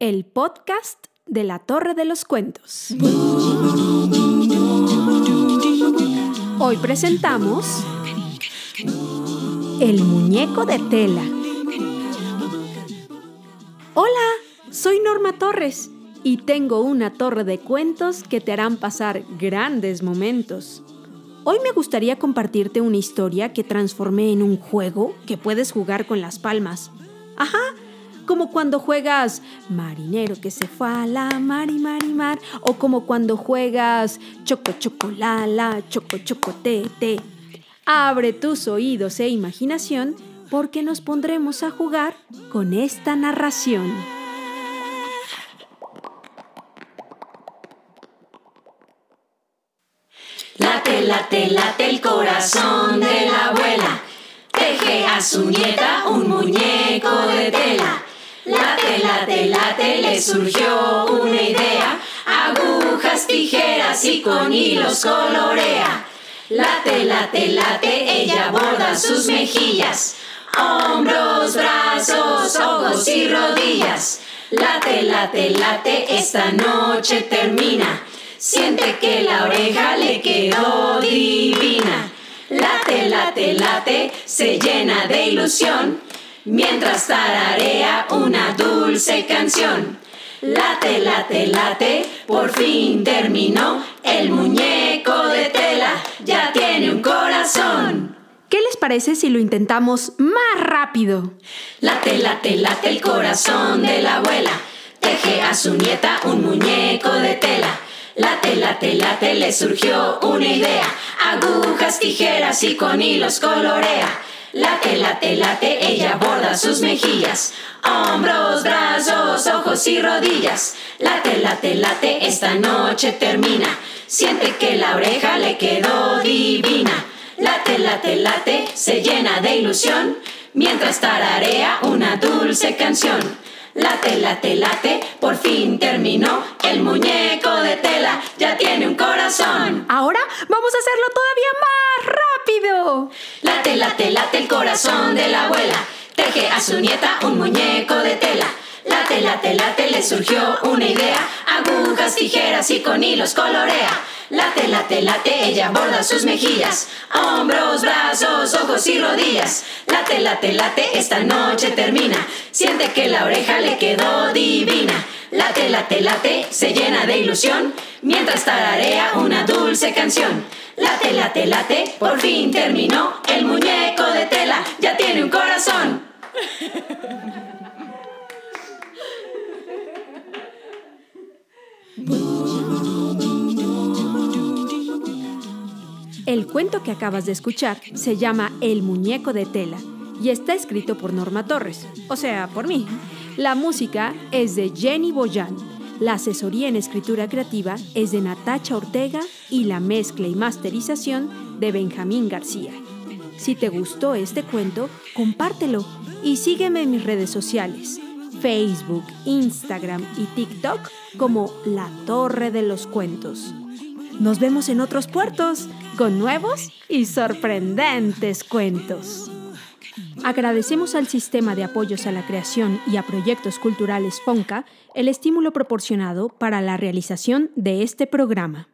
el podcast de la Torre de los Cuentos. Hoy presentamos El muñeco de tela. Hola, soy Norma Torres y tengo una torre de cuentos que te harán pasar grandes momentos. Hoy me gustaría compartirte una historia que transformé en un juego que puedes jugar con las palmas. Ajá, como cuando juegas marinero que se fue a la mar y mar y mar, o como cuando juegas choco choco la la, choco choco te te. Abre tus oídos e imaginación porque nos pondremos a jugar con esta narración. Late, late, late el corazón de la abuela. Teje a su nieta un muñeco de tela. Late, late, le surgió una idea. Agujas, tijeras y con hilos colorea. Late, late, late, ella borda sus mejillas. Hombros, brazos, ojos y rodillas. Late, late, late, esta noche termina. Siente que la oreja le quedó divina. Late, late, late, se llena de ilusión. Mientras tararea una dulce canción. Late, late, late, por fin terminó. El muñeco de tela ya tiene un corazón. ¿Qué les parece si lo intentamos más rápido? Late, late, late el corazón de la abuela. Teje a su nieta un muñeco de tela. Late, late, late, le surgió una idea. Agujas, tijeras y con hilos colorea. Late, late, late, ella borda sus mejillas. Hombros, brazos, ojos y rodillas. Late, late, late, esta noche termina. Siente que la oreja le quedó divina. Late, late, late, se llena de ilusión. Mientras tararea una dulce canción. Late, late, late, por fin terminó. El muñeco de tela ya tiene un corazón. Ahora vamos a hacerlo todavía más rápido. Late, late, late el corazón de la abuela. Teje a su nieta un muñeco de tela. Late, late, late, le surgió una idea. Agujas, tijeras y con hilos colorea. Late, late, late, ella borda sus mejillas. Hombros, brazos, ojos y rodillas. Late, late, late, esta noche termina. Siente que la oreja le quedó divina. Late, late, late, se llena de ilusión. Mientras tararea una dulce canción. Late, late, late, por fin terminó. El muñeco de tela ya tiene un corazón. El cuento que acabas de escuchar se llama El muñeco de tela y está escrito por Norma Torres, o sea, por mí. La música es de Jenny Boyan, la asesoría en escritura creativa es de Natacha Ortega y la mezcla y masterización de Benjamín García. Si te gustó este cuento, compártelo y sígueme en mis redes sociales, Facebook, Instagram y TikTok como La Torre de los Cuentos. Nos vemos en otros puertos con nuevos y sorprendentes cuentos. Agradecemos al Sistema de Apoyos a la Creación y a Proyectos Culturales FONCA el estímulo proporcionado para la realización de este programa.